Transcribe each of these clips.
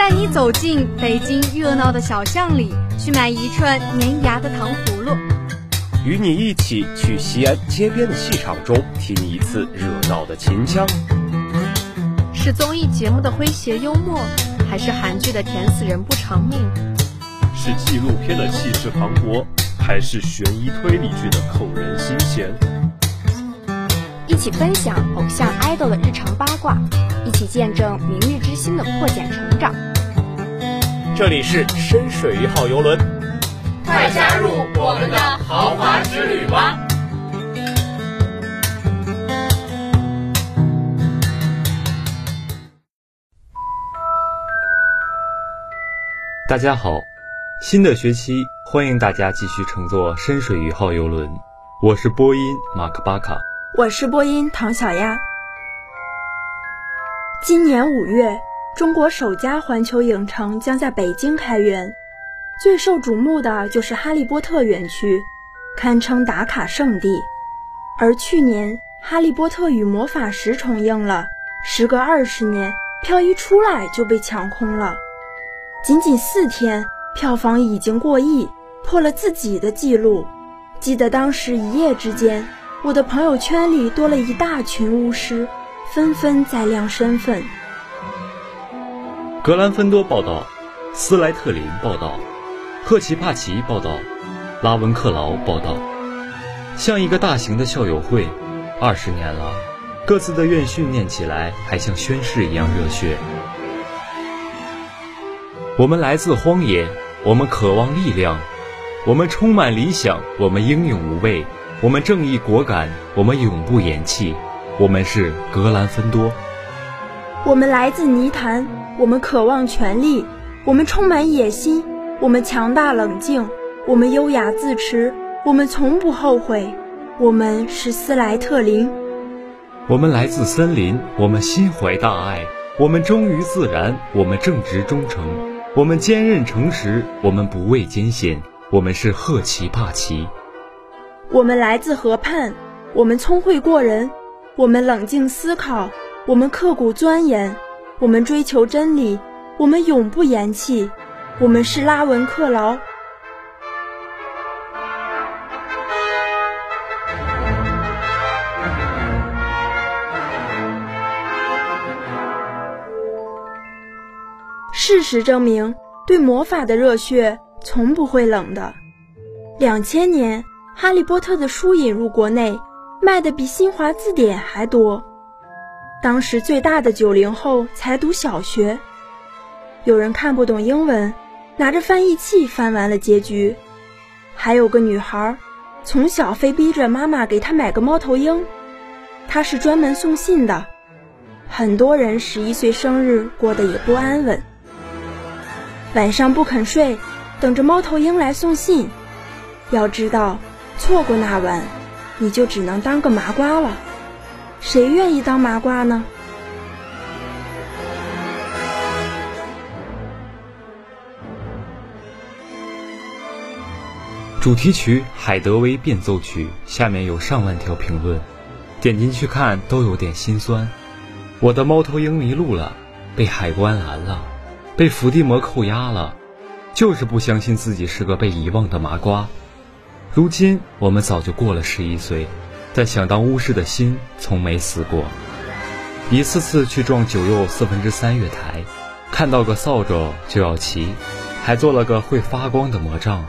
带你走进北京热闹的小巷里，去买一串粘牙的糖葫芦；与你一起去西安街边的戏场中听一次热闹的秦腔。是综艺节目的诙谐幽默，还是韩剧的甜死人不偿命？是纪录片的气势磅礴，还是悬疑推理剧的扣人心弦？一起分享偶像 idol 的日常八卦，一起见证明日之星的破茧成长。这里是深水一号游轮，快加入我们的豪华之旅吧！大家好，新的学期欢迎大家继续乘坐深水一号游轮，我是播音马克巴卡，我是播音唐小丫。今年五月，中国首家环球影城将在北京开园，最受瞩目的就是哈利波特园区，堪称打卡圣地。而去年《哈利波特与魔法石》重映了，时隔二十年，票一出来就被抢空了。仅仅四天，票房已经过亿，破了自己的记录。记得当时一夜之间，我的朋友圈里多了一大群巫师，纷纷在亮身份。格兰芬多报道，斯莱特林报道，赫奇帕奇报道，拉文克劳报道，像一个大型的校友会。二十年了，各自的院训念起来还像宣誓一样热血。我们来自荒野，我们渴望力量，我们充满理想，我们英勇无畏，我们正义果敢，我们永不言弃。我们是格兰芬多。我们来自泥潭，我们渴望权力，我们充满野心，我们强大冷静，我们优雅自持，我们从不后悔。我们是斯莱特林。我们来自森林，我们心怀大爱，我们忠于自然，我们正直忠诚。我们坚韧诚实，我们不畏艰险，我们是赫奇帕奇。我们来自河畔，我们聪慧过人，我们冷静思考，我们刻苦钻研，我们追求真理，我们永不言弃。我们是拉文克劳。事实证明，对魔法的热血从不会冷的。两千年，《哈利波特》的书引入国内，卖的比新华字典还多。当时最大的九零后才读小学，有人看不懂英文，拿着翻译器翻完了结局。还有个女孩，从小非逼着妈妈给她买个猫头鹰，她是专门送信的。很多人十一岁生日过得也不安稳。晚上不肯睡，等着猫头鹰来送信。要知道，错过那晚，你就只能当个麻瓜了。谁愿意当麻瓜呢？主题曲《海德薇变奏曲》下面有上万条评论，点进去看都有点心酸。我的猫头鹰迷路了，被海关拦了。被伏地魔扣押了，就是不相信自己是个被遗忘的麻瓜。如今我们早就过了十一岁，但想当巫师的心从没死过。一次次去撞九又四分之三月台，看到个扫帚就要骑，还做了个会发光的魔杖。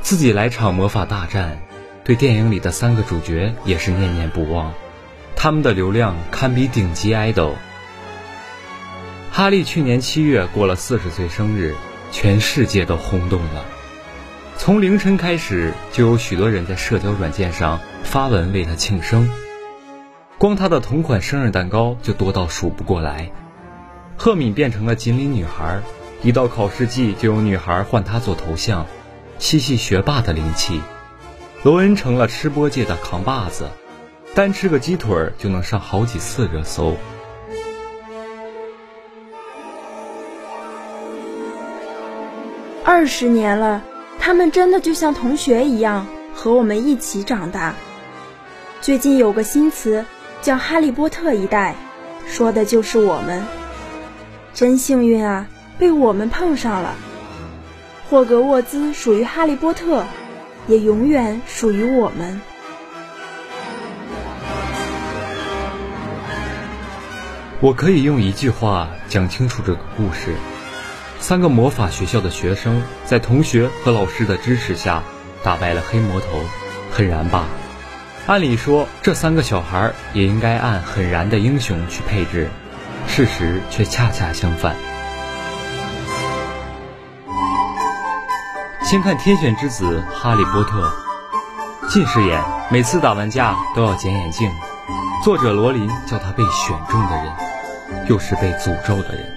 自己来场魔法大战，对电影里的三个主角也是念念不忘，他们的流量堪比顶级 idol。哈利去年七月过了四十岁生日，全世界都轰动了。从凌晨开始，就有许多人在社交软件上发文为他庆生。光他的同款生日蛋糕就多到数不过来。赫敏变成了锦鲤女孩，一到考试季就有女孩换她做头像，吸吸学霸的灵气。罗恩成了吃播界的扛把子，单吃个鸡腿就能上好几次热搜。二十年了，他们真的就像同学一样，和我们一起长大。最近有个新词叫“哈利波特一代”，说的就是我们。真幸运啊，被我们碰上了。霍格沃兹属于哈利波特，也永远属于我们。我可以用一句话讲清楚这个故事：三个魔法学校的学生在同学和老师的支持下，打败了黑魔头，很燃吧。按理说，这三个小孩也应该按很燃的英雄去配置，事实却恰恰相反。先看天选之子哈利波特，近视眼，每次打完架都要捡眼镜。作者罗琳叫他被选中的人。又是被诅咒的人。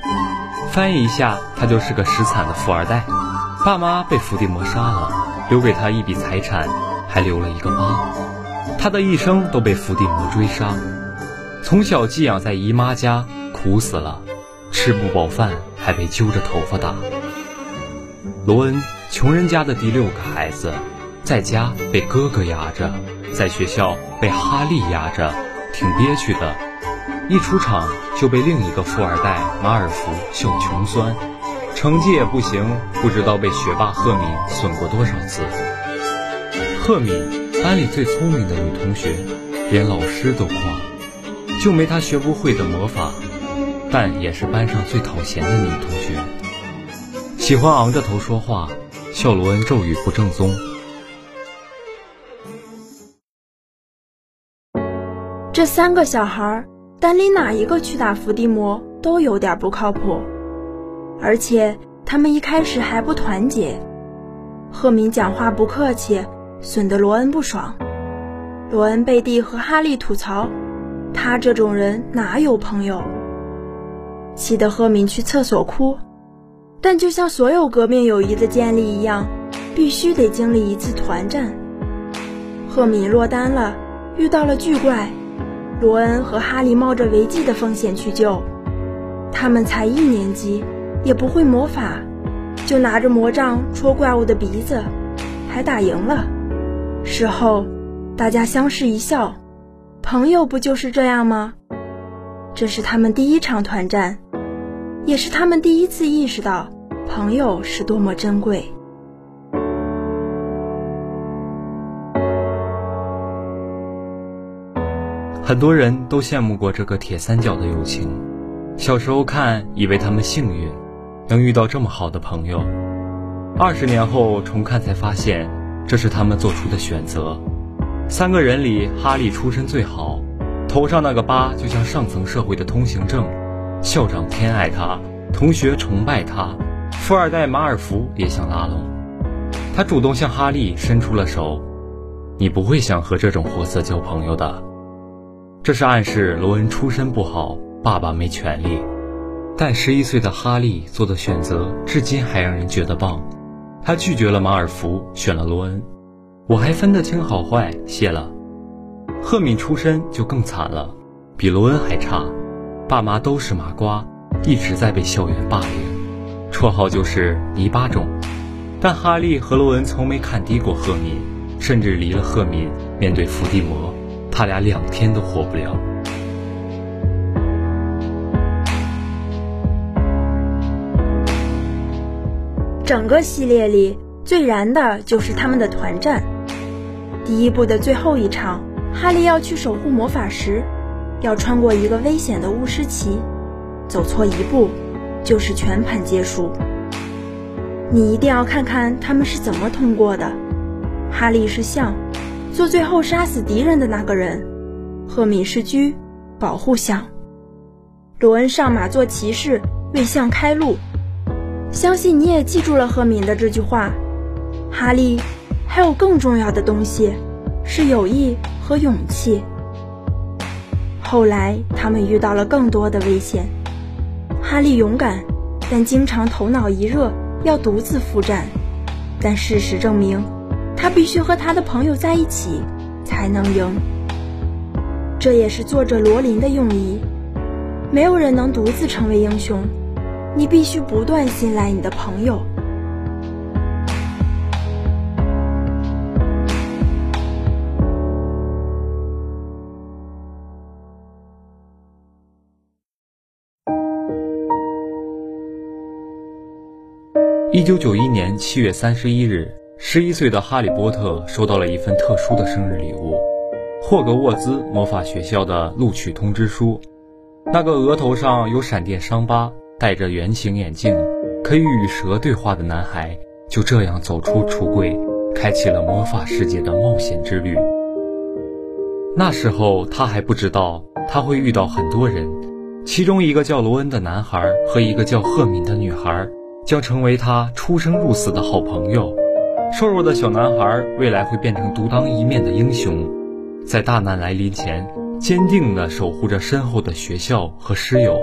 翻译一下，他就是个实惨的富二代，爸妈被伏地魔杀了，留给他一笔财产，还留了一个疤。他的一生都被伏地魔追杀，从小寄养在姨妈家，苦死了，吃不饱饭，还被揪着头发打。罗恩，穷人家的第六个孩子，在家被哥哥压着，在学校被哈利压着，挺憋屈的。一出场就被另一个富二代马尔福笑穷酸，成绩也不行，不知道被学霸赫敏损过多少次。赫敏班里最聪明的女同学，连老师都夸，就没她学不会的魔法，但也是班上最讨嫌的女同学。喜欢昂着头说话，笑罗恩咒语不正宗。这三个小孩儿。单拎哪一个去打伏地魔都有点不靠谱，而且他们一开始还不团结。赫敏讲话不客气，损得罗恩不爽。罗恩背地和哈利吐槽，他这种人哪有朋友？气得赫敏去厕所哭。但就像所有革命友谊的建立一样，必须得经历一次团战。赫敏落单了，遇到了巨怪。罗恩和哈利冒着违纪的风险去救，他们才一年级，也不会魔法，就拿着魔杖戳怪物的鼻子，还打赢了。事后，大家相视一笑，朋友不就是这样吗？这是他们第一场团战，也是他们第一次意识到朋友是多么珍贵。很多人都羡慕过这个铁三角的友情，小时候看以为他们幸运，能遇到这么好的朋友。二十年后重看才发现，这是他们做出的选择。三个人里，哈利出身最好，头上那个疤就像上层社会的通行证。校长偏爱他，同学崇拜他，富二代马尔福也想拉拢他，主动向哈利伸出了手。你不会想和这种货色交朋友的。这是暗示罗恩出身不好，爸爸没权利。但十一岁的哈利做的选择，至今还让人觉得棒。他拒绝了马尔福，选了罗恩。我还分得清好坏，谢了。赫敏出身就更惨了，比罗恩还差，爸妈都是麻瓜，一直在被校园霸凌，绰号就是泥巴种。但哈利和罗恩从没看低过赫敏，甚至离了赫敏，面对伏地魔。他俩两天都活不了。整个系列里最燃的就是他们的团战。第一部的最后一场，哈利要去守护魔法石，要穿过一个危险的巫师旗，走错一步就是全盘皆输。你一定要看看他们是怎么通过的。哈利是象。做最后杀死敌人的那个人，赫敏是车，保护象。罗恩上马做骑士，为象开路。相信你也记住了赫敏的这句话。哈利，还有更重要的东西，是友谊和勇气。后来他们遇到了更多的危险。哈利勇敢，但经常头脑一热，要独自赴战。但事实证明。他必须和他的朋友在一起，才能赢。这也是作者罗琳的用意。没有人能独自成为英雄，你必须不断信赖你的朋友。一九九一年七月三十一日，十一岁的哈利波特收到了一份特殊的生日礼物——霍格沃兹魔法学校的录取通知书。那个额头上有闪电伤疤、戴着圆形眼镜、可以与蛇对话的男孩，就这样走出橱柜，开启了魔法世界的冒险之旅。那时候他还不知道，他会遇到很多人，其中一个叫罗恩的男孩和一个叫赫敏的女孩。将成为他出生入死的好朋友。瘦弱的小男孩未来会变成独当一面的英雄，在大难来临前，坚定地守护着身后的学校和师友。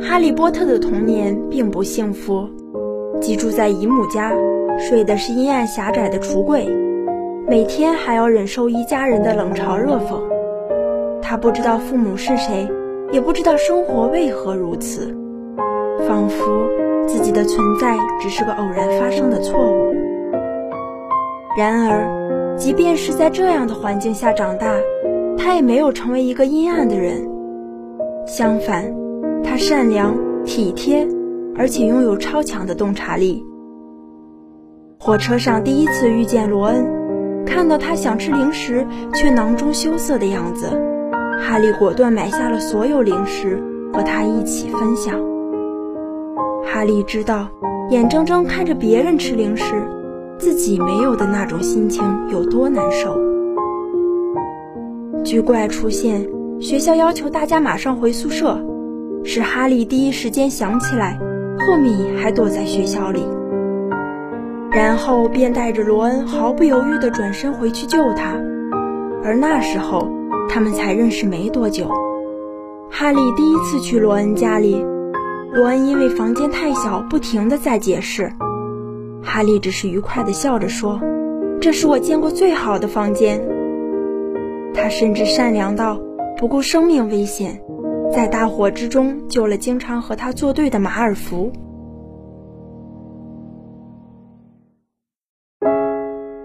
哈利波特的童年并不幸福，寄住在姨母家，睡的是阴暗狭窄的橱柜，每天还要忍受一家人的冷嘲热讽。他不知道父母是谁，也不知道生活为何如此，仿佛自己的存在只是个偶然发生的错误。然而，即便是在这样的环境下长大，他也没有成为一个阴暗的人。相反，他善良、体贴，而且拥有超强的洞察力。火车上第一次遇见罗恩，看到他想吃零食却囊中羞涩的样子。哈利果断买下了所有零食，和他一起分享。哈利知道，眼睁睁看着别人吃零食，自己没有的那种心情有多难受。巨怪出现，学校要求大家马上回宿舍，使哈利第一时间想起来，赫敏还躲在学校里，然后便带着罗恩毫不犹豫地转身回去救他。而那时候。他们才认识没多久，哈利第一次去罗恩家里，罗恩因为房间太小，不停的在解释。哈利只是愉快的笑着说：“这是我见过最好的房间。”他甚至善良到不顾生命危险，在大火之中救了经常和他作对的马尔福。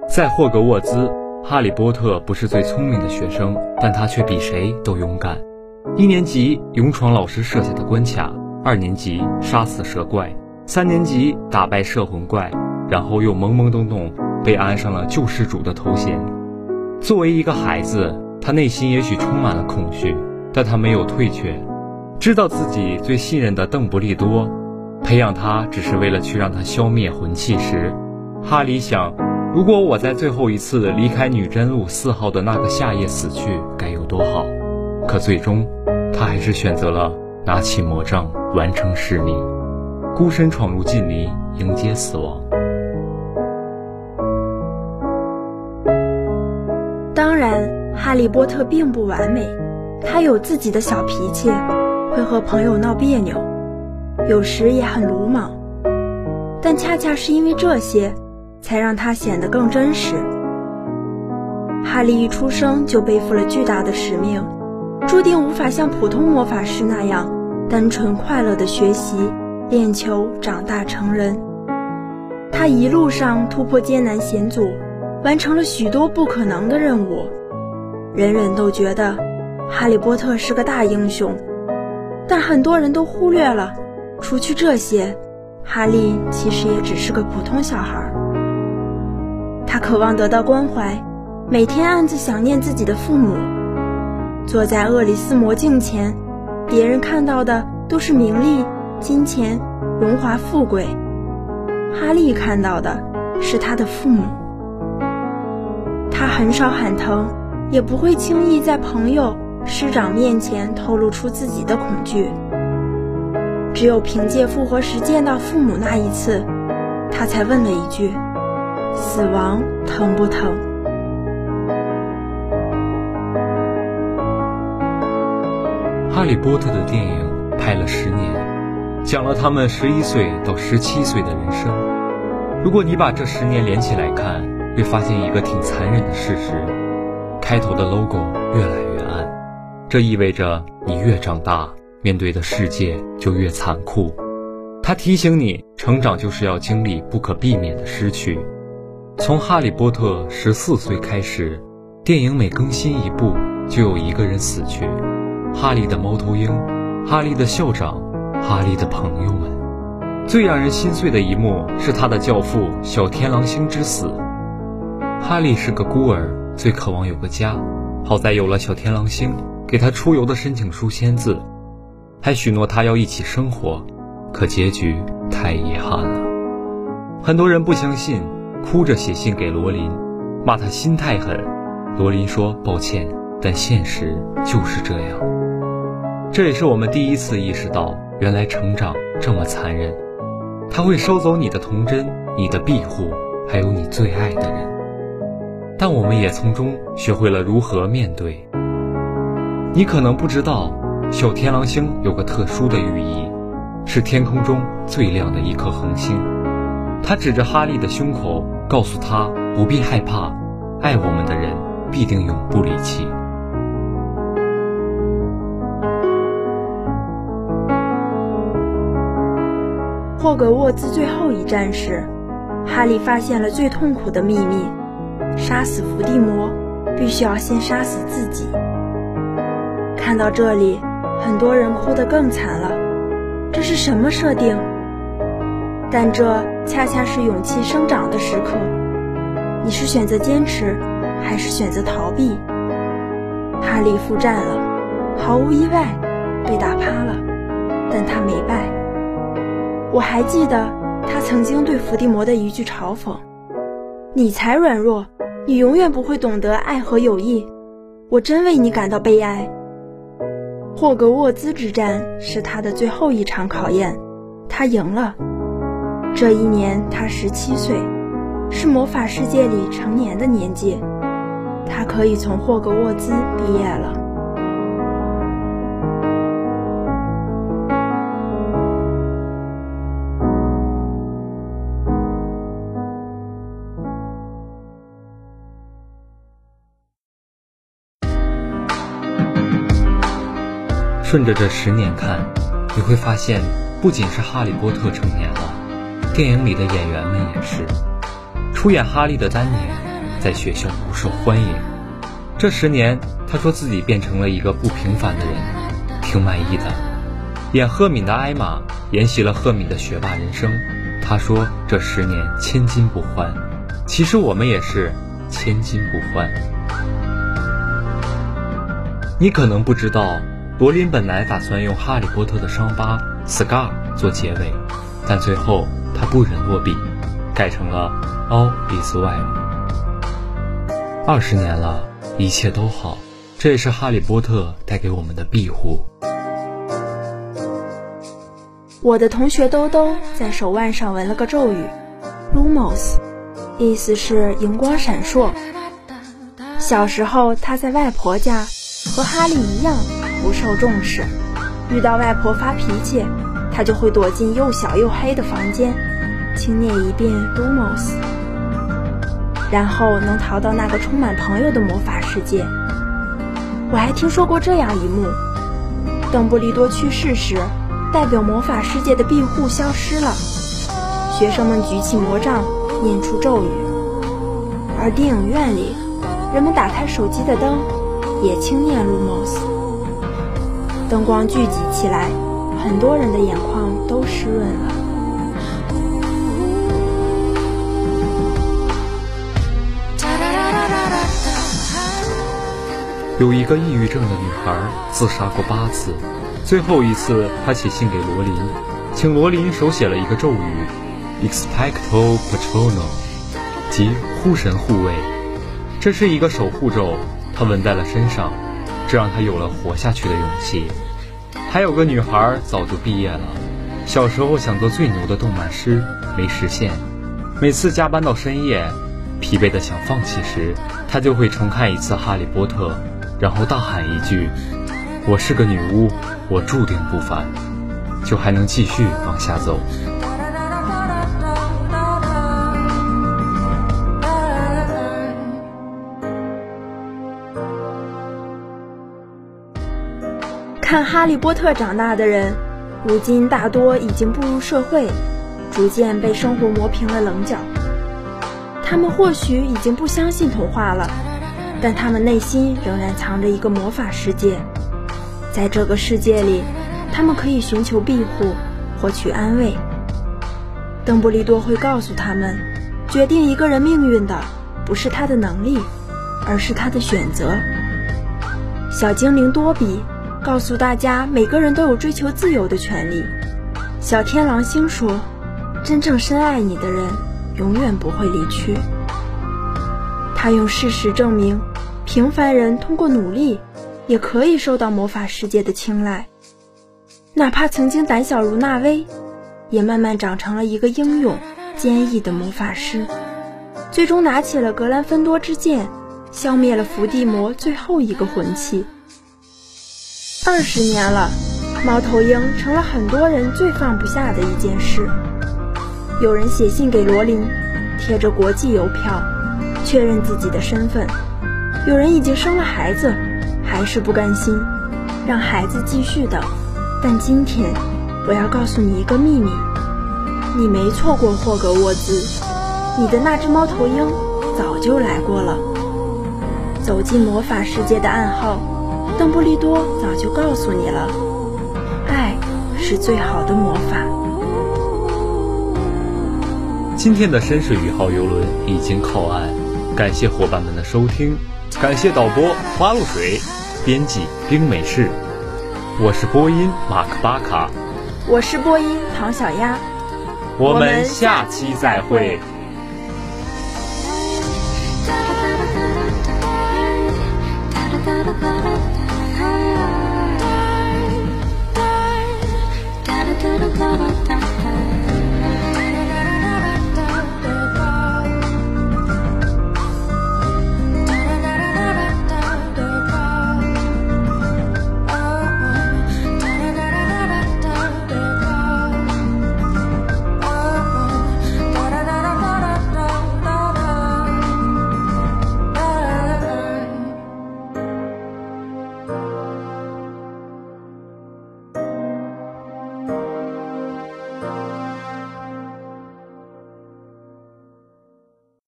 在霍格沃兹。哈利波特不是最聪明的学生，但他却比谁都勇敢。一年级勇闯老师设下的关卡，二年级杀死蛇怪，三年级打败摄魂怪，然后又懵懵懂懂被安上了救世主的头衔。作为一个孩子，他内心也许充满了恐惧，但他没有退却，知道自己最信任的邓布利多培养他只是为了去让他消灭魂器时，哈利想。如果我在最后一次离开女真路四号的那个夏夜死去，该有多好！可最终，他还是选择了拿起魔杖，完成使命，孤身闯入禁林，迎接死亡。当然，哈利波特并不完美，他有自己的小脾气，会和朋友闹别扭，有时也很鲁莽。但恰恰是因为这些。才让他显得更真实。哈利一出生就背负了巨大的使命，注定无法像普通魔法师那样单纯快乐的学习、练球、长大成人。他一路上突破艰难险阻，完成了许多不可能的任务。人人都觉得哈利波特是个大英雄，但很多人都忽略了，除去这些，哈利其实也只是个普通小孩。他渴望得到关怀，每天暗自想念自己的父母。坐在厄里斯魔镜前，别人看到的都是名利、金钱、荣华富贵，哈利看到的是他的父母。他很少喊疼，也不会轻易在朋友、师长面前透露出自己的恐惧。只有凭借复活时见到父母那一次，他才问了一句。死亡疼不疼？哈利波特的电影拍了十年，讲了他们十一岁到十七岁的人生。如果你把这十年连起来看，会发现一个挺残忍的事实：开头的 logo 越来越暗，这意味着你越长大，面对的世界就越残酷。它提醒你，成长就是要经历不可避免的失去。从《哈利波特》十四岁开始，电影每更新一部，就有一个人死去。哈利的猫头鹰，哈利的校长，哈利的朋友们。最让人心碎的一幕是他的教父小天狼星之死。哈利是个孤儿，最渴望有个家。好在有了小天狼星给他出游的申请书签字，还许诺他要一起生活。可结局太遗憾了。很多人不相信，哭着写信给罗琳，骂他心太狠。罗琳说：“抱歉，但现实就是这样。”这也是我们第一次意识到，原来成长这么残忍。他会收走你的童真、你的庇护，还有你最爱的人。但我们也从中学会了如何面对。你可能不知道，小天狼星有个特殊的寓意，是天空中最亮的一颗恒星。他指着哈利的胸口，告诉他不必害怕，爱我们的人必定永不离弃。霍格沃兹最后一战时，哈利发现了最痛苦的秘密：杀死伏地魔，必须要先杀死自己。看到这里，很多人哭得更惨了。这是什么设定？但这恰恰是勇气生长的时刻。你是选择坚持，还是选择逃避？哈利负战了，毫无意外，被打趴了，但他没败。我还记得他曾经对伏地魔的一句嘲讽：“你才软弱，你永远不会懂得爱和友谊。”我真为你感到悲哀。霍格沃兹之战是他的最后一场考验，他赢了。这一年他十七岁，是魔法世界里成年的年纪，他可以从霍格沃兹毕业了。顺着这十年看，你会发现，不仅是哈利波特成年了，电影里的演员们也是。出演哈利的丹尼在学校不受欢迎。这十年，他说自己变成了一个不平凡的人，挺满意的。演赫敏的艾玛沿袭了赫敏的学霸人生。他说这十年千金不换。其实我们也是千金不换。你可能不知道。柏林本来打算用《哈利波特》的伤疤 scar 做结尾，但最后他不忍落笔，改成了 All is well。二十年了，一切都好，这也是哈利波特带给我们的庇护。我的同学兜兜在手腕上纹了个咒语，Lumos，意思是荧光闪烁。小时候他在外婆家，和哈利一样。不受重视，遇到外婆发脾气，他就会躲进又小又黑的房间，轻念一遍 Lumos，然后能逃到那个充满朋友的魔法世界。我还听说过这样一幕：邓布利多去世时，代表魔法世界的庇护消失了，学生们举起魔杖，念出咒语，而电影院里，人们打开手机的灯，也轻念 Lumos。灯光聚集起来，很多人的眼眶都湿润了。有一个抑郁症的女孩自杀过八次，最后一次她写信给罗琳，请罗琳手写了一个咒语：Expecto Patronum，即护神护卫。这是一个守护咒，她纹在了身上。这让她有了活下去的勇气。还有个女孩早就毕业了，小时候想做最牛的动漫师，没实现。每次加班到深夜，疲惫的想放弃时，她就会重看一次《哈利波特》，然后大喊一句：“我是个女巫，我注定不凡”，就还能继续往下走。看《哈利波特》长大的人，如今大多已经步入社会，逐渐被生活磨平了棱角。他们或许已经不相信童话了，但他们内心仍然藏着一个魔法世界。在这个世界里，他们可以寻求庇护，获取安慰。邓布利多会告诉他们，决定一个人命运的不是他的能力，而是他的选择。小精灵多比告诉大家，每个人都有追求自由的权利。小天狼星说，真正深爱你的人永远不会离去。他用事实证明，平凡人通过努力也可以受到魔法世界的青睐。哪怕曾经胆小如纳威，也慢慢长成了一个英勇、坚毅的魔法师。最终拿起了格兰芬多之剑，消灭了伏地魔最后一个魂器。二十年了，猫头鹰成了很多人最放不下的一件事。有人写信给罗琳，贴着国际邮票。确认自己的身份，有人已经生了孩子，还是不甘心，让孩子继续等。但今天，我要告诉你一个秘密：你没错过霍格沃兹，你的那只猫头鹰早就来过了。走进魔法世界的暗号，邓布利多早就告诉你了。爱是最好的魔法。今天的绅士宇号游轮已经靠岸。感谢伙伴们的收听，感谢导播花露水，编辑冰美式，我是播音马克巴卡，我是播音唐小鸭，我们下期再会。